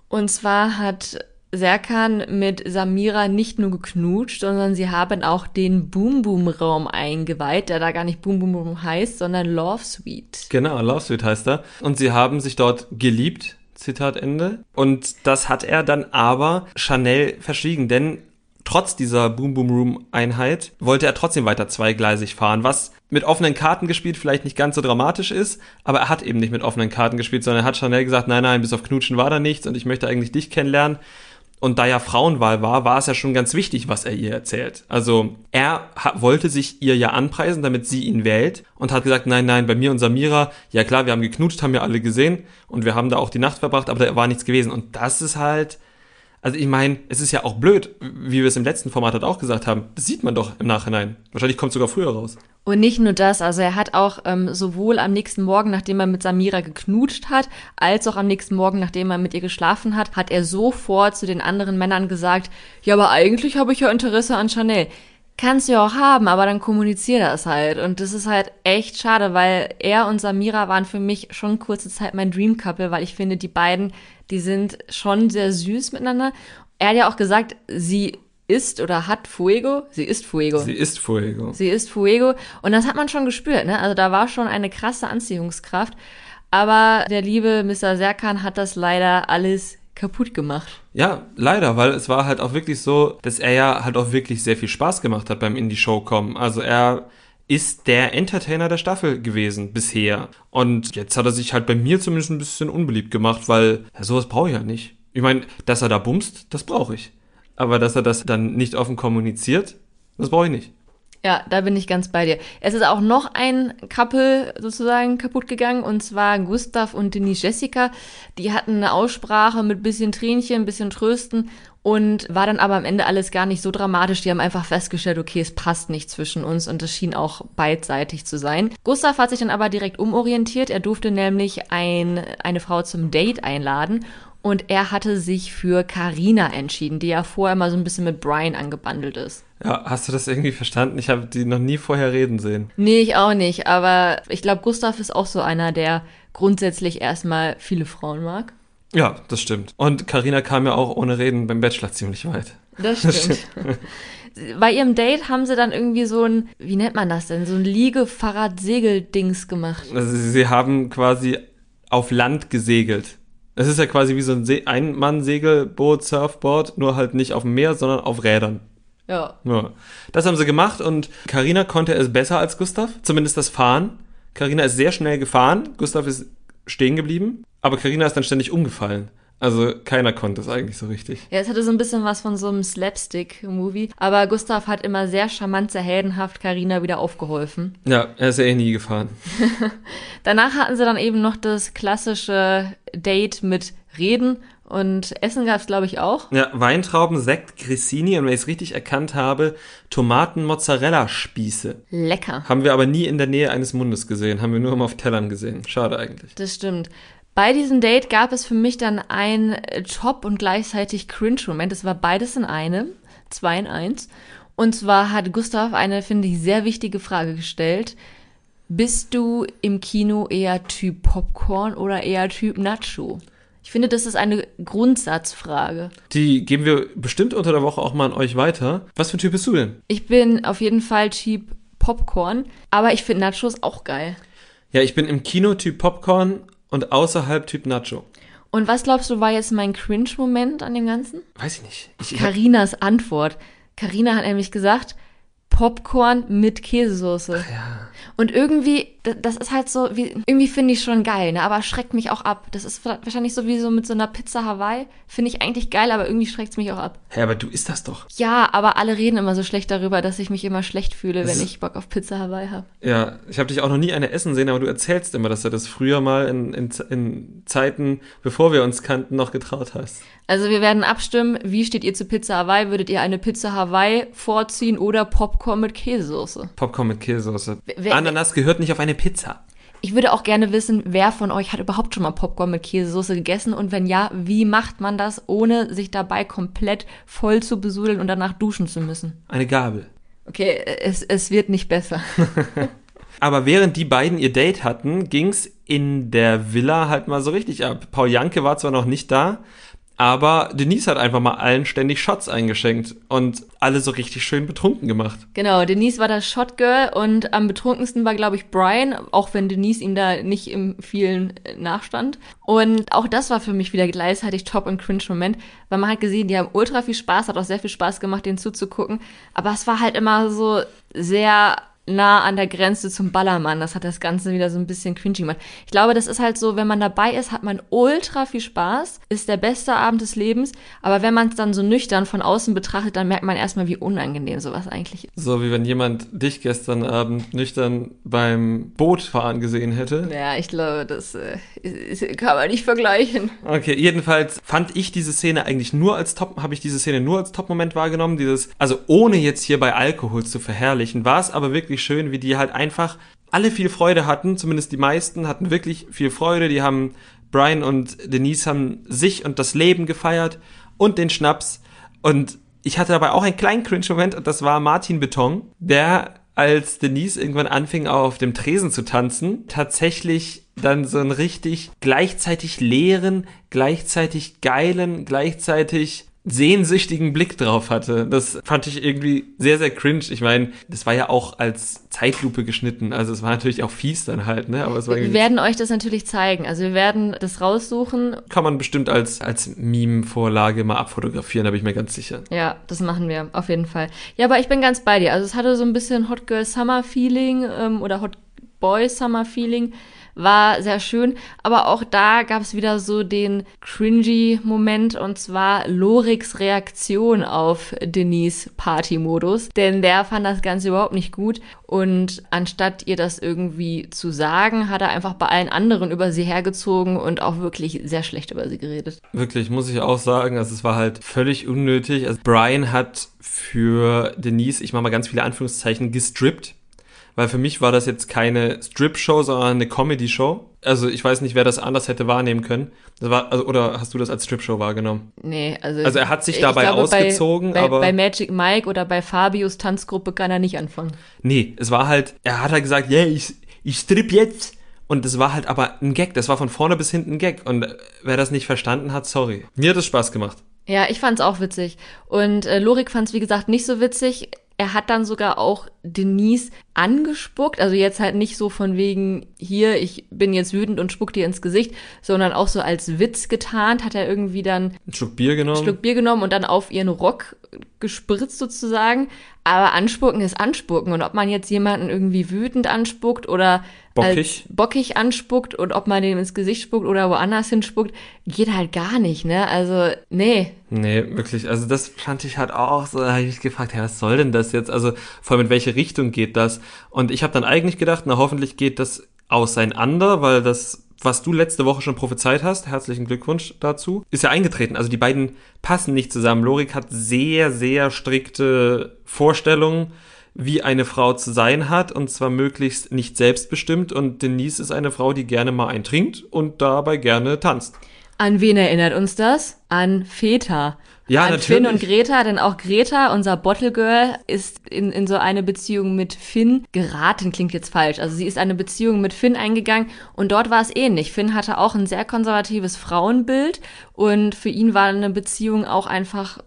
Und zwar hat Serkan mit Samira nicht nur geknutscht, sondern sie haben auch den Boom Boom Raum eingeweiht, der da gar nicht Boom Boom Raum heißt, sondern Love Suite. Genau, Love Suite heißt er. Und sie haben sich dort geliebt. Zitat Ende. Und das hat er dann aber Chanel verschwiegen, denn trotz dieser Boom Boom Room Einheit wollte er trotzdem weiter zweigleisig fahren, was mit offenen Karten gespielt vielleicht nicht ganz so dramatisch ist, aber er hat eben nicht mit offenen Karten gespielt, sondern er hat Chanel gesagt, nein, nein, bis auf Knutschen war da nichts und ich möchte eigentlich dich kennenlernen. Und da ja Frauenwahl war, war es ja schon ganz wichtig, was er ihr erzählt. Also er wollte sich ihr ja anpreisen, damit sie ihn wählt und hat gesagt, nein, nein, bei mir und Samira, ja klar, wir haben geknutscht, haben ja alle gesehen und wir haben da auch die Nacht verbracht, aber da war nichts gewesen. Und das ist halt, also ich meine, es ist ja auch blöd, wie wir es im letzten Format halt auch gesagt haben. Das sieht man doch im Nachhinein. Wahrscheinlich kommt es sogar früher raus. Und nicht nur das, also er hat auch ähm, sowohl am nächsten Morgen, nachdem er mit Samira geknutscht hat, als auch am nächsten Morgen, nachdem er mit ihr geschlafen hat, hat er sofort zu den anderen Männern gesagt, ja, aber eigentlich habe ich ja Interesse an Chanel. Kannst du ja auch haben, aber dann kommunizier das halt. Und das ist halt echt schade, weil er und Samira waren für mich schon kurze Zeit mein Dream Couple, weil ich finde, die beiden, die sind schon sehr süß miteinander. Er hat ja auch gesagt, sie ist oder hat Fuego. Sie ist Fuego. Sie ist Fuego. Sie ist Fuego. Und das hat man schon gespürt, ne? Also da war schon eine krasse Anziehungskraft. Aber der liebe Mr. Serkan hat das leider alles kaputt gemacht. Ja, leider, weil es war halt auch wirklich so, dass er ja halt auch wirklich sehr viel Spaß gemacht hat beim Indie-Show kommen. Also er ist der Entertainer der Staffel gewesen bisher. Und jetzt hat er sich halt bei mir zumindest ein bisschen unbeliebt gemacht, weil ja, sowas brauche ich ja nicht. Ich meine, dass er da bumst, das brauche ich. Aber dass er das dann nicht offen kommuniziert, das brauche ich nicht. Ja, da bin ich ganz bei dir. Es ist auch noch ein Couple sozusagen kaputt gegangen und zwar Gustav und Denise Jessica. Die hatten eine Aussprache mit bisschen Tränchen, bisschen Trösten und war dann aber am Ende alles gar nicht so dramatisch. Die haben einfach festgestellt, okay, es passt nicht zwischen uns und es schien auch beidseitig zu sein. Gustav hat sich dann aber direkt umorientiert. Er durfte nämlich ein, eine Frau zum Date einladen und er hatte sich für Carina entschieden, die ja vorher mal so ein bisschen mit Brian angebandelt ist. Ja, hast du das irgendwie verstanden? Ich habe die noch nie vorher reden sehen. Nee, ich auch nicht, aber ich glaube, Gustav ist auch so einer, der grundsätzlich erstmal viele Frauen mag. Ja, das stimmt. Und Carina kam ja auch ohne Reden beim Bachelor ziemlich weit. Das stimmt. Das stimmt. Bei ihrem Date haben sie dann irgendwie so ein, wie nennt man das denn, so ein Liegefahrrad-Segel-Dings gemacht. Also sie haben quasi auf Land gesegelt. Es ist ja quasi wie so ein Se Ein-Mann-Segelboot, Surfboard, nur halt nicht auf dem Meer, sondern auf Rädern. Ja. ja. Das haben sie gemacht und Karina konnte es besser als Gustav, zumindest das Fahren. Karina ist sehr schnell gefahren, Gustav ist stehen geblieben, aber Karina ist dann ständig umgefallen. Also keiner konnte es eigentlich so richtig. Ja, es hatte so ein bisschen was von so einem Slapstick-Movie. Aber Gustav hat immer sehr charmant, sehr heldenhaft Karina wieder aufgeholfen. Ja, er ist ja eh nie gefahren. *laughs* Danach hatten sie dann eben noch das klassische Date mit Reden und Essen gab es, glaube ich, auch. Ja, Weintrauben, Sekt, Grissini und wenn ich es richtig erkannt habe, Tomaten-Mozzarella-Spieße. Lecker. Haben wir aber nie in der Nähe eines Mundes gesehen, haben wir nur immer auf Tellern gesehen. Schade eigentlich. Das stimmt. Bei diesem Date gab es für mich dann ein Top- und gleichzeitig Cringe-Moment. Es war beides in einem, zwei in eins. Und zwar hat Gustav eine, finde ich, sehr wichtige Frage gestellt. Bist du im Kino eher Typ Popcorn oder eher Typ Nacho? Ich finde, das ist eine Grundsatzfrage. Die geben wir bestimmt unter der Woche auch mal an euch weiter. Was für ein Typ bist du denn? Ich bin auf jeden Fall Typ Popcorn, aber ich finde Nachos auch geil. Ja, ich bin im Kino Typ Popcorn und außerhalb Typ Nacho. Und was glaubst du, war jetzt mein Cringe-Moment an dem Ganzen? Weiß ich nicht. Ich, Carinas Antwort. Carina hat nämlich gesagt, Popcorn mit Käsesoße. Ach ja. Und irgendwie, das ist halt so, wie, irgendwie finde ich schon geil, ne? aber schreckt mich auch ab. Das ist wahrscheinlich so wie so mit so einer Pizza Hawaii. Finde ich eigentlich geil, aber irgendwie schreckt es mich auch ab. Hä, aber du isst das doch. Ja, aber alle reden immer so schlecht darüber, dass ich mich immer schlecht fühle, das wenn ich Bock auf Pizza Hawaii habe. Ja, ich habe dich auch noch nie eine essen sehen, aber du erzählst immer, dass du das früher mal in, in, in Zeiten, bevor wir uns kannten, noch getraut hast. Also wir werden abstimmen, wie steht ihr zu Pizza Hawaii? Würdet ihr eine Pizza Hawaii vorziehen oder Popcorn mit Käsesoße? Popcorn mit Käsesoße. Wer, Ananas gehört nicht auf eine Pizza. Ich würde auch gerne wissen, wer von euch hat überhaupt schon mal Popcorn mit Käsesoße gegessen und wenn ja, wie macht man das, ohne sich dabei komplett voll zu besudeln und danach duschen zu müssen? Eine Gabel. Okay, es, es wird nicht besser. *laughs* *laughs* Aber während die beiden ihr Date hatten, ging's in der Villa halt mal so richtig ab. Paul Janke war zwar noch nicht da, aber Denise hat einfach mal allen ständig Shots eingeschenkt und alle so richtig schön betrunken gemacht. Genau, Denise war das Shotgirl und am betrunkensten war, glaube ich, Brian, auch wenn Denise ihm da nicht im vielen äh, nachstand. Und auch das war für mich wieder gleichzeitig Top- und Cringe-Moment, weil man hat gesehen, die haben ultra viel Spaß, hat auch sehr viel Spaß gemacht, denen zuzugucken. Aber es war halt immer so sehr nah an der Grenze zum Ballermann. Das hat das Ganze wieder so ein bisschen cringy gemacht. Ich glaube, das ist halt so, wenn man dabei ist, hat man ultra viel Spaß, ist der beste Abend des Lebens, aber wenn man es dann so nüchtern von außen betrachtet, dann merkt man erstmal, wie unangenehm sowas eigentlich ist. So wie wenn jemand dich gestern Abend nüchtern beim Bootfahren gesehen hätte. Ja, ich glaube, das äh, kann man nicht vergleichen. Okay, jedenfalls fand ich diese Szene eigentlich nur als Top, habe ich diese Szene nur als Top-Moment wahrgenommen, dieses, also ohne jetzt hier bei Alkohol zu verherrlichen, war es aber wirklich wirklich schön, wie die halt einfach alle viel Freude hatten, zumindest die meisten hatten wirklich viel Freude. Die haben, Brian und Denise haben sich und das Leben gefeiert und den Schnaps. Und ich hatte dabei auch einen kleinen Cringe-Moment und das war Martin Beton, der als Denise irgendwann anfing, auf dem Tresen zu tanzen, tatsächlich dann so einen richtig gleichzeitig leeren, gleichzeitig geilen, gleichzeitig sehnsüchtigen Blick drauf hatte. Das fand ich irgendwie sehr, sehr cringe. Ich meine, das war ja auch als Zeitlupe geschnitten. Also es war natürlich auch fies dann halt, ne? Aber es war Wir werden euch das natürlich zeigen. Also wir werden das raussuchen. Kann man bestimmt als, als Meme-Vorlage mal abfotografieren, da bin ich mir ganz sicher. Ja, das machen wir auf jeden Fall. Ja, aber ich bin ganz bei dir. Also es hatte so ein bisschen Hot Girl Summer Feeling ähm, oder Hot Boy Summer Feeling war sehr schön. Aber auch da gab es wieder so den cringy Moment und zwar Loriks Reaktion auf Denise Party-Modus. Denn der fand das Ganze überhaupt nicht gut. Und anstatt ihr das irgendwie zu sagen, hat er einfach bei allen anderen über sie hergezogen und auch wirklich sehr schlecht über sie geredet. Wirklich, muss ich auch sagen. Also es war halt völlig unnötig. Also Brian hat für Denise, ich mache mal ganz viele Anführungszeichen, gestrippt weil für mich war das jetzt keine Strip-Show, sondern eine Comedy-Show. Also ich weiß nicht, wer das anders hätte wahrnehmen können. Das war, also, oder hast du das als Strip-Show wahrgenommen? Nee, also. Also er hat sich dabei glaube, ausgezogen, bei, bei, aber. Bei Magic Mike oder bei Fabius Tanzgruppe kann er nicht anfangen. Nee, es war halt, er hat halt gesagt, yeah, ich, ich strip jetzt. Und das war halt aber ein Gag. Das war von vorne bis hinten ein Gag. Und wer das nicht verstanden hat, sorry. Mir hat es Spaß gemacht. Ja, ich fand's auch witzig. Und äh, Lorik fand's wie gesagt, nicht so witzig. Er hat dann sogar auch Denise angespuckt, also jetzt halt nicht so von wegen, hier, ich bin jetzt wütend und spuck dir ins Gesicht, sondern auch so als Witz getarnt, hat er irgendwie dann einen Schluck Bier genommen. Einen Schluck Bier genommen und dann auf ihren Rock gespritzt sozusagen. Aber anspucken ist anspucken. Und ob man jetzt jemanden irgendwie wütend anspuckt oder bockig, bockig anspuckt und ob man dem ins Gesicht spuckt oder woanders hinspuckt, geht halt gar nicht, ne? Also, nee. Nee, wirklich. Also das fand ich halt auch so, da habe ich mich gefragt, ja, was soll denn das jetzt? Also vor allem in welche Richtung geht das? Und ich habe dann eigentlich gedacht, na hoffentlich geht das auseinander, weil das was du letzte Woche schon prophezeit hast, herzlichen Glückwunsch dazu, ist ja eingetreten. Also die beiden passen nicht zusammen. Lorik hat sehr, sehr strikte Vorstellungen, wie eine Frau zu sein hat und zwar möglichst nicht selbstbestimmt und Denise ist eine Frau, die gerne mal eintrinkt und dabei gerne tanzt. An wen erinnert uns das? An Väter. Ja, an natürlich. Finn und Greta, denn auch Greta, unser Bottle Girl, ist in, in so eine Beziehung mit Finn geraten, klingt jetzt falsch. Also sie ist eine Beziehung mit Finn eingegangen und dort war es ähnlich. Finn hatte auch ein sehr konservatives Frauenbild und für ihn war eine Beziehung auch einfach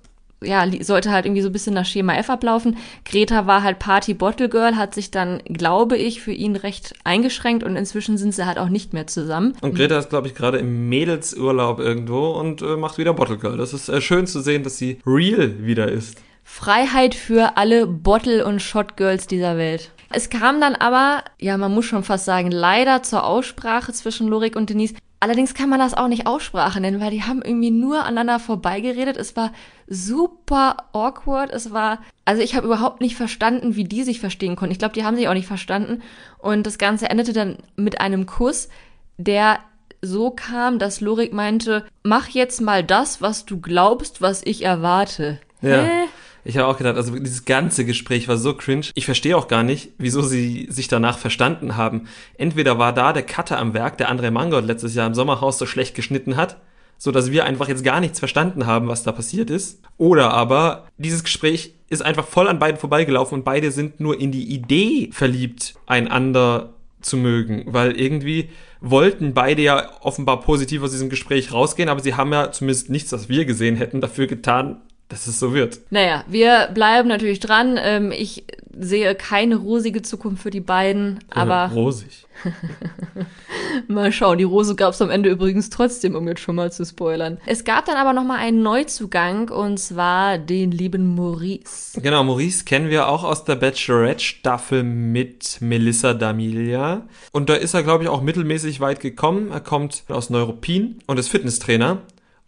ja, sollte halt irgendwie so ein bisschen nach Schema F ablaufen. Greta war halt Party Bottle Girl, hat sich dann, glaube ich, für ihn recht eingeschränkt und inzwischen sind sie halt auch nicht mehr zusammen. Und Greta ist, glaube ich, gerade im Mädelsurlaub irgendwo und äh, macht wieder Bottle Girl. Das ist äh, schön zu sehen, dass sie real wieder ist. Freiheit für alle Bottle- und Shot-Girls dieser Welt. Es kam dann aber, ja, man muss schon fast sagen, leider zur Aussprache zwischen Lorik und Denise. Allerdings kann man das auch nicht Aussprache nennen, weil die haben irgendwie nur aneinander vorbeigeredet. Es war super awkward. Es war, also ich habe überhaupt nicht verstanden, wie die sich verstehen konnten. Ich glaube, die haben sich auch nicht verstanden. Und das Ganze endete dann mit einem Kuss, der so kam, dass Lorik meinte, mach jetzt mal das, was du glaubst, was ich erwarte. Ja. Hä? Ich habe auch gedacht, also dieses ganze Gespräch war so cringe. Ich verstehe auch gar nicht, wieso sie sich danach verstanden haben. Entweder war da der Cutter am Werk, der André Mangold letztes Jahr im Sommerhaus so schlecht geschnitten hat, so dass wir einfach jetzt gar nichts verstanden haben, was da passiert ist. Oder aber dieses Gespräch ist einfach voll an beiden vorbeigelaufen und beide sind nur in die Idee verliebt, einander zu mögen, weil irgendwie wollten beide ja offenbar positiv aus diesem Gespräch rausgehen, aber sie haben ja zumindest nichts, was wir gesehen hätten, dafür getan, dass es so wird. Naja, wir bleiben natürlich dran. Ähm, ich sehe keine rosige Zukunft für die beiden, aber. Ja, rosig. *laughs* mal schauen. Die Rose gab es am Ende übrigens trotzdem, um jetzt schon mal zu spoilern. Es gab dann aber nochmal einen Neuzugang und zwar den lieben Maurice. Genau, Maurice kennen wir auch aus der Bachelorette-Staffel mit Melissa D'Amelia. Und da ist er, glaube ich, auch mittelmäßig weit gekommen. Er kommt aus Neuruppin und ist Fitnesstrainer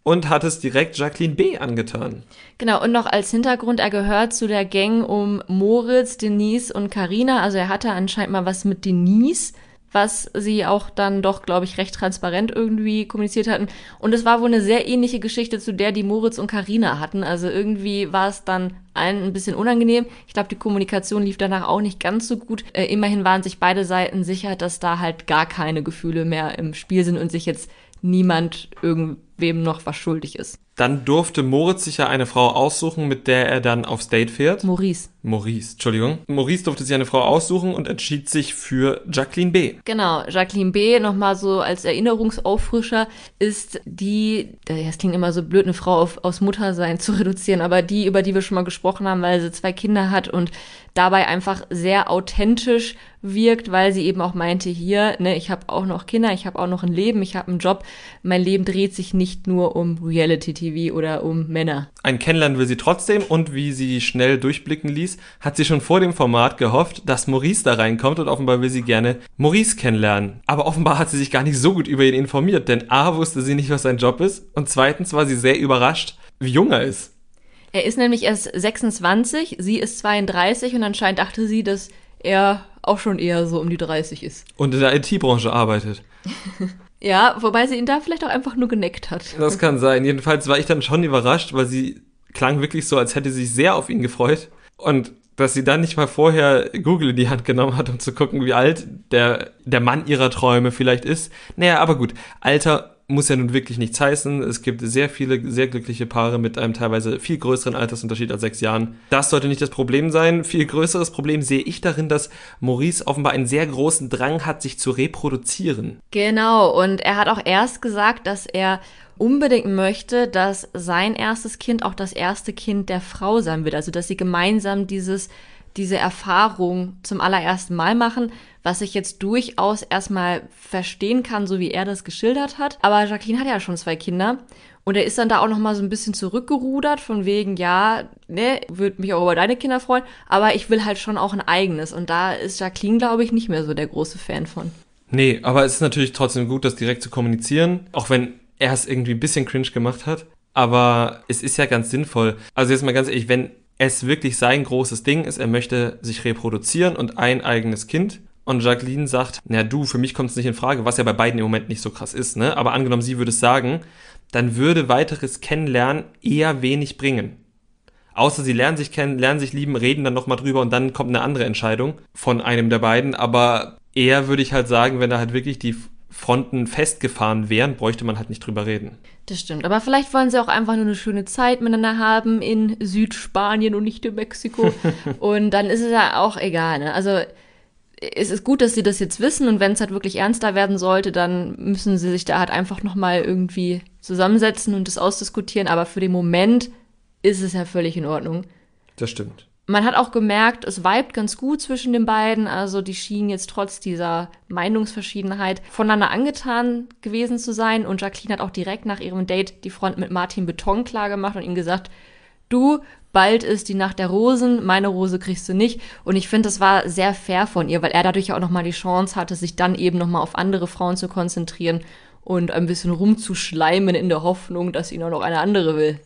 und hat es direkt Jacqueline B. angetan. Genau, und noch als Hintergrund, er gehört zu der Gang um Moritz, Denise und Karina. Also er hatte anscheinend mal was mit Denise, was sie auch dann doch, glaube ich, recht transparent irgendwie kommuniziert hatten. Und es war wohl eine sehr ähnliche Geschichte zu der, die Moritz und Karina hatten. Also irgendwie war es dann allen ein bisschen unangenehm. Ich glaube, die Kommunikation lief danach auch nicht ganz so gut. Äh, immerhin waren sich beide Seiten sicher, dass da halt gar keine Gefühle mehr im Spiel sind und sich jetzt niemand irgendwem noch was schuldig ist. Dann durfte Moritz sich ja eine Frau aussuchen, mit der er dann aufs Date fährt. Maurice. Maurice, Entschuldigung. Maurice durfte sich eine Frau aussuchen und entschied sich für Jacqueline B. Genau, Jacqueline B. nochmal so als Erinnerungsauffrischer ist die, das klingt immer so blöd, eine Frau auf, aus Muttersein zu reduzieren, aber die, über die wir schon mal gesprochen haben, weil sie zwei Kinder hat und dabei einfach sehr authentisch wirkt, weil sie eben auch meinte, hier, ne, ich habe auch noch Kinder, ich habe auch noch ein Leben, ich habe einen Job. Mein Leben dreht sich nicht nur um Reality-TV oder um Männer. Ein Kennenlernen will sie trotzdem und wie sie schnell durchblicken ließ, hat sie schon vor dem Format gehofft, dass Maurice da reinkommt und offenbar will sie gerne Maurice kennenlernen. Aber offenbar hat sie sich gar nicht so gut über ihn informiert, denn A wusste sie nicht, was sein Job ist und zweitens war sie sehr überrascht, wie jung er ist. Er ist nämlich erst 26, sie ist 32 und anscheinend dachte sie, dass er auch schon eher so um die 30 ist. Und in der IT-Branche arbeitet. *laughs* ja, wobei sie ihn da vielleicht auch einfach nur geneckt hat. Das kann sein. Jedenfalls war ich dann schon überrascht, weil sie klang wirklich so, als hätte sie sich sehr auf ihn gefreut. Und dass sie dann nicht mal vorher Google in die Hand genommen hat, um zu gucken, wie alt der, der Mann ihrer Träume vielleicht ist. Naja, aber gut. Alter muss ja nun wirklich nichts heißen. Es gibt sehr viele sehr glückliche Paare mit einem teilweise viel größeren Altersunterschied als sechs Jahren. Das sollte nicht das Problem sein. Viel größeres Problem sehe ich darin, dass Maurice offenbar einen sehr großen Drang hat, sich zu reproduzieren. Genau, und er hat auch erst gesagt, dass er unbedingt möchte, dass sein erstes Kind auch das erste Kind der Frau sein wird. Also dass sie gemeinsam dieses diese Erfahrung zum allerersten Mal machen, was ich jetzt durchaus erstmal verstehen kann, so wie er das geschildert hat. Aber Jacqueline hat ja schon zwei Kinder und er ist dann da auch noch mal so ein bisschen zurückgerudert von wegen, ja, ne, würde mich auch über deine Kinder freuen, aber ich will halt schon auch ein eigenes und da ist Jacqueline, glaube ich, nicht mehr so der große Fan von. Nee, aber es ist natürlich trotzdem gut, das direkt zu kommunizieren, auch wenn er es irgendwie ein bisschen cringe gemacht hat. Aber es ist ja ganz sinnvoll. Also jetzt mal ganz ehrlich, wenn es wirklich sein großes Ding ist, er möchte sich reproduzieren und ein eigenes Kind. Und Jacqueline sagt, na du, für mich kommt es nicht in Frage, was ja bei beiden im Moment nicht so krass ist, ne? Aber angenommen, sie würde es sagen, dann würde weiteres Kennenlernen eher wenig bringen. Außer sie lernen sich kennen, lernen sich lieben, reden dann nochmal drüber und dann kommt eine andere Entscheidung von einem der beiden. Aber eher würde ich halt sagen, wenn da halt wirklich die Fronten festgefahren wären, bräuchte man halt nicht drüber reden. Das stimmt. Aber vielleicht wollen sie auch einfach nur eine schöne Zeit miteinander haben in Südspanien und nicht in Mexiko. *laughs* und dann ist es ja auch egal. Ne? Also es ist gut, dass sie das jetzt wissen und wenn es halt wirklich ernster werden sollte, dann müssen sie sich da halt einfach nochmal irgendwie zusammensetzen und das ausdiskutieren. Aber für den Moment ist es ja völlig in Ordnung. Das stimmt man hat auch gemerkt, es vibet ganz gut zwischen den beiden. Also die schienen jetzt trotz dieser Meinungsverschiedenheit voneinander angetan gewesen zu sein. Und Jacqueline hat auch direkt nach ihrem Date die Front mit Martin Beton klar gemacht und ihm gesagt, du, bald ist die Nacht der Rosen, meine Rose kriegst du nicht. Und ich finde, das war sehr fair von ihr, weil er dadurch auch nochmal die Chance hatte, sich dann eben nochmal auf andere Frauen zu konzentrieren und ein bisschen rumzuschleimen in der Hoffnung, dass ihn auch noch eine andere will.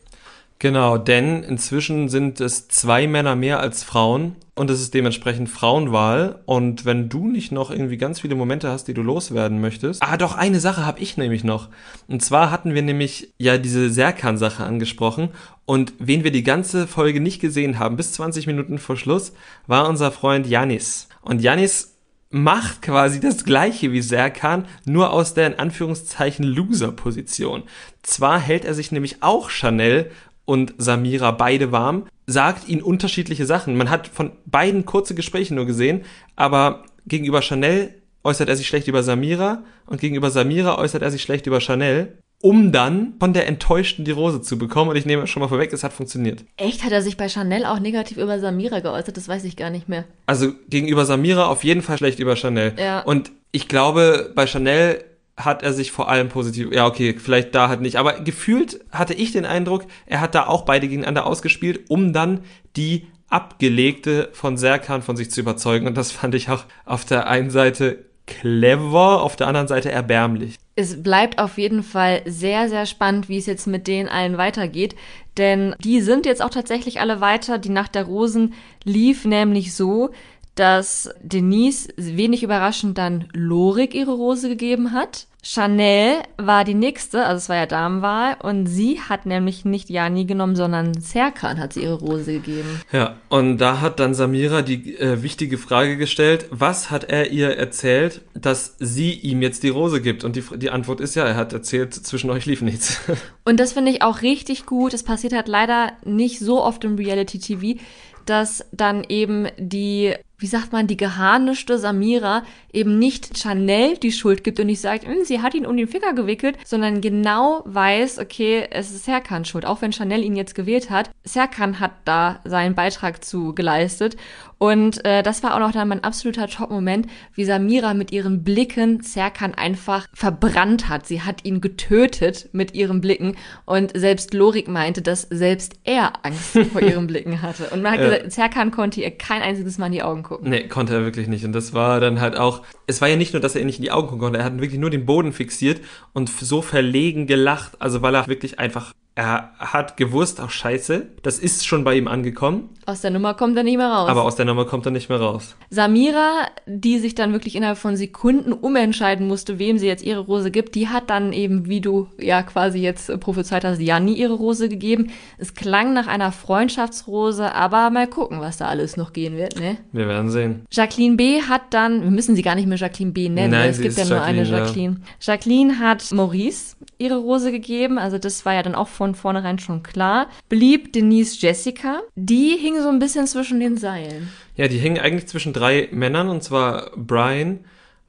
Genau, denn inzwischen sind es zwei Männer mehr als Frauen und es ist dementsprechend Frauenwahl. Und wenn du nicht noch irgendwie ganz viele Momente hast, die du loswerden möchtest. Ah, doch, eine Sache habe ich nämlich noch. Und zwar hatten wir nämlich ja diese Serkan-Sache angesprochen. Und wen wir die ganze Folge nicht gesehen haben, bis 20 Minuten vor Schluss, war unser Freund Janis. Und Janis macht quasi das gleiche wie Serkan, nur aus der in Anführungszeichen Loser-Position. Zwar hält er sich nämlich auch Chanel und Samira beide warm, sagt ihnen unterschiedliche Sachen. Man hat von beiden kurze Gespräche nur gesehen, aber gegenüber Chanel äußert er sich schlecht über Samira und gegenüber Samira äußert er sich schlecht über Chanel, um dann von der Enttäuschten die Rose zu bekommen. Und ich nehme schon mal vorweg, es hat funktioniert. Echt? Hat er sich bei Chanel auch negativ über Samira geäußert? Das weiß ich gar nicht mehr. Also gegenüber Samira auf jeden Fall schlecht über Chanel. Ja. Und ich glaube, bei Chanel hat er sich vor allem positiv, ja okay, vielleicht da hat nicht, aber gefühlt hatte ich den Eindruck, er hat da auch beide gegeneinander ausgespielt, um dann die abgelegte von Serkan von sich zu überzeugen und das fand ich auch auf der einen Seite clever, auf der anderen Seite erbärmlich. Es bleibt auf jeden Fall sehr, sehr spannend, wie es jetzt mit denen allen weitergeht. Denn die sind jetzt auch tatsächlich alle weiter. Die Nacht der Rosen lief nämlich so, dass Denise wenig überraschend dann Lorik ihre Rose gegeben hat. Chanel war die nächste, also es war ja Damenwahl, und sie hat nämlich nicht Jani genommen, sondern Serkan hat sie ihre Rose gegeben. Ja, und da hat dann Samira die äh, wichtige Frage gestellt, was hat er ihr erzählt, dass sie ihm jetzt die Rose gibt? Und die, die Antwort ist ja, er hat erzählt, zwischen euch lief nichts. *laughs* Und das finde ich auch richtig gut. Es passiert halt leider nicht so oft im Reality-TV, dass dann eben die wie sagt man, die geharnischte Samira eben nicht Chanel die Schuld gibt und nicht sagt, hm, sie hat ihn um den Finger gewickelt, sondern genau weiß, okay, es ist Serkan schuld, auch wenn Chanel ihn jetzt gewählt hat. Serkan hat da seinen Beitrag zu geleistet und äh, das war auch noch dann mein absoluter Top-Moment, wie Samira mit ihren Blicken Serkan einfach verbrannt hat. Sie hat ihn getötet mit ihren Blicken und selbst Lorik meinte, dass selbst er Angst vor *laughs* ihren Blicken hatte. Und man hat ja. gesagt, Serkan konnte ihr kein einziges Mal in die Augen gucken. Nee, konnte er wirklich nicht. Und das war dann halt auch, es war ja nicht nur, dass er ihr nicht in die Augen gucken konnte, er hat wirklich nur den Boden fixiert und so verlegen gelacht, also weil er wirklich einfach er hat gewusst, auch scheiße, das ist schon bei ihm angekommen. Aus der Nummer kommt er nicht mehr raus. Aber aus der Nummer kommt er nicht mehr raus. Samira, die sich dann wirklich innerhalb von Sekunden umentscheiden musste, wem sie jetzt ihre Rose gibt, die hat dann eben, wie du ja quasi jetzt prophezeit hast, Janni ihre Rose gegeben. Es klang nach einer Freundschaftsrose, aber mal gucken, was da alles noch gehen wird, ne? Wir werden sehen. Jacqueline B. hat dann, wir müssen sie gar nicht mehr Jacqueline B. nennen, Nein, es gibt ja nur eine Jacqueline. Ja. Jacqueline hat Maurice ihre Rose gegeben, also das war ja dann auch von vornherein schon klar, blieb Denise Jessica. Die hing so ein bisschen zwischen den Seilen. Ja, die hing eigentlich zwischen drei Männern, und zwar Brian,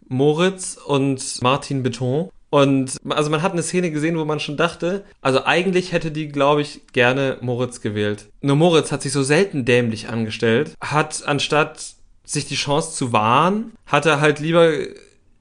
Moritz und Martin Beton. Und also man hat eine Szene gesehen, wo man schon dachte, also eigentlich hätte die, glaube ich, gerne Moritz gewählt. Nur Moritz hat sich so selten dämlich angestellt, hat anstatt sich die Chance zu wahren, hat er halt lieber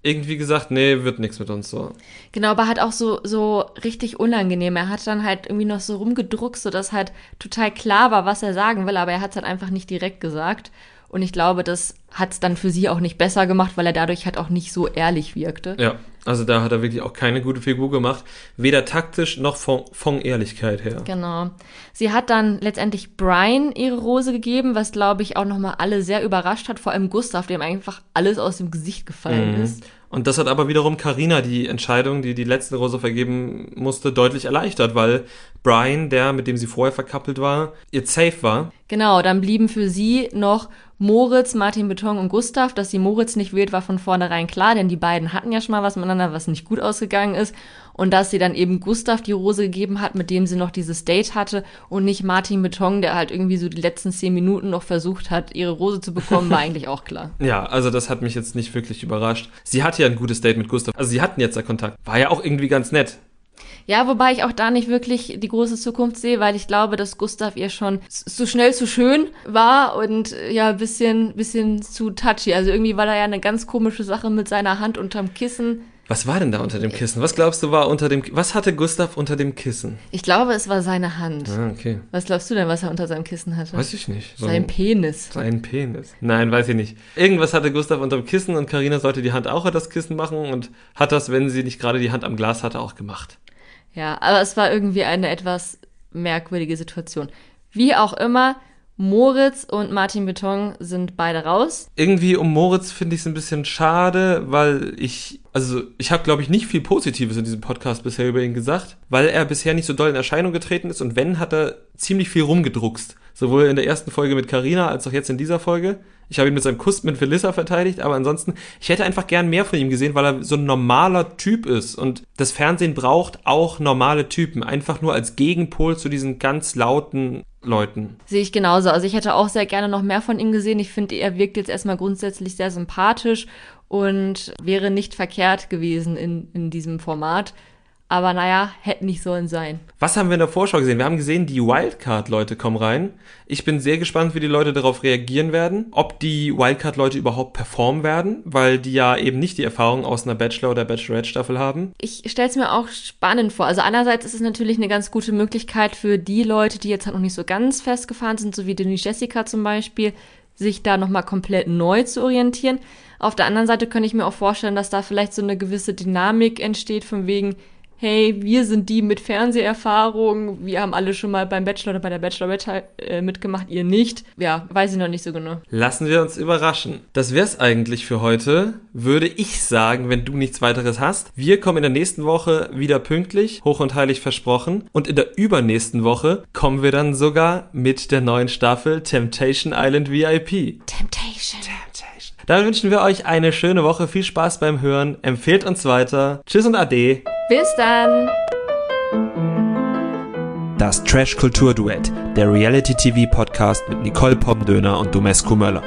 irgendwie gesagt, nee, wird nichts mit uns so. Genau, aber halt auch so, so richtig unangenehm. Er hat dann halt irgendwie noch so rumgedruckt, sodass halt total klar war, was er sagen will, aber er hat es halt einfach nicht direkt gesagt. Und ich glaube, das hat es dann für sie auch nicht besser gemacht, weil er dadurch halt auch nicht so ehrlich wirkte. Ja, also da hat er wirklich auch keine gute Figur gemacht, weder taktisch noch von, von Ehrlichkeit her. Genau. Sie hat dann letztendlich Brian ihre Rose gegeben, was glaube ich auch nochmal alle sehr überrascht hat, vor allem Gustav, dem einfach alles aus dem Gesicht gefallen mhm. ist. Und das hat aber wiederum Karina die Entscheidung, die die letzte Rose vergeben musste, deutlich erleichtert, weil Brian, der mit dem sie vorher verkappelt war, ihr safe war. Genau, dann blieben für sie noch Moritz, Martin Beton und Gustav. Dass sie Moritz nicht wählt, war von vornherein klar, denn die beiden hatten ja schon mal was miteinander, was nicht gut ausgegangen ist. Und dass sie dann eben Gustav die Rose gegeben hat, mit dem sie noch dieses Date hatte und nicht Martin Beton, der halt irgendwie so die letzten zehn Minuten noch versucht hat, ihre Rose zu bekommen, war eigentlich auch klar. *laughs* Ja, also das hat mich jetzt nicht wirklich überrascht. Sie hatte ja ein gutes Date mit Gustav. Also sie hatten jetzt ja Kontakt. War ja auch irgendwie ganz nett. Ja, wobei ich auch da nicht wirklich die große Zukunft sehe, weil ich glaube, dass Gustav ihr schon zu schnell zu schön war und ja, bisschen, bisschen zu touchy. Also irgendwie war da ja eine ganz komische Sache mit seiner Hand unterm Kissen. Was war denn da unter dem Kissen? Was glaubst du war unter dem Was hatte Gustav unter dem Kissen? Ich glaube, es war seine Hand. Ah, okay. Was glaubst du denn, was er unter seinem Kissen hatte? Weiß ich nicht. So sein Penis. Sein Penis. Nein, weiß ich nicht. Irgendwas hatte Gustav unter dem Kissen und Karina sollte die Hand auch unter das Kissen machen und hat das, wenn sie nicht gerade die Hand am Glas hatte, auch gemacht. Ja, aber es war irgendwie eine etwas merkwürdige Situation. Wie auch immer, Moritz und Martin Beton sind beide raus. Irgendwie um Moritz finde ich es ein bisschen schade, weil ich, also ich habe glaube ich nicht viel Positives in diesem Podcast bisher über ihn gesagt, weil er bisher nicht so doll in Erscheinung getreten ist und wenn, hat er ziemlich viel rumgedruckst. Sowohl in der ersten Folge mit Carina als auch jetzt in dieser Folge. Ich habe ihn mit seinem Kuss mit Felissa verteidigt, aber ansonsten, ich hätte einfach gern mehr von ihm gesehen, weil er so ein normaler Typ ist. Und das Fernsehen braucht auch normale Typen, einfach nur als Gegenpol zu diesen ganz lauten Leuten. Sehe ich genauso. Also ich hätte auch sehr gerne noch mehr von ihm gesehen. Ich finde, er wirkt jetzt erstmal grundsätzlich sehr sympathisch und wäre nicht verkehrt gewesen in, in diesem Format. Aber naja, hätte nicht sollen sein. Was haben wir in der Vorschau gesehen? Wir haben gesehen, die Wildcard-Leute kommen rein. Ich bin sehr gespannt, wie die Leute darauf reagieren werden. Ob die Wildcard-Leute überhaupt performen werden, weil die ja eben nicht die Erfahrung aus einer Bachelor- oder Bachelorette-Staffel haben. Ich stelle es mir auch spannend vor. Also einerseits ist es natürlich eine ganz gute Möglichkeit für die Leute, die jetzt halt noch nicht so ganz festgefahren sind, so wie Denise Jessica zum Beispiel, sich da nochmal komplett neu zu orientieren. Auf der anderen Seite könnte ich mir auch vorstellen, dass da vielleicht so eine gewisse Dynamik entsteht, von wegen, hey, wir sind die mit Fernseherfahrung, wir haben alle schon mal beim Bachelor oder bei der Bachelorette äh, mitgemacht, ihr nicht. Ja, weiß ich noch nicht so genau. Lassen wir uns überraschen. Das wär's eigentlich für heute, würde ich sagen, wenn du nichts weiteres hast. Wir kommen in der nächsten Woche wieder pünktlich, hoch und heilig versprochen. Und in der übernächsten Woche kommen wir dann sogar mit der neuen Staffel Temptation Island VIP. Temptation. Temptation. Dann wünschen wir euch eine schöne Woche, viel Spaß beim Hören, empfehlt uns weiter. Tschüss und Ade. Bis dann. Das Trash Kultur Duett, der Reality TV Podcast mit Nicole Pomdöner und Domescu Möller.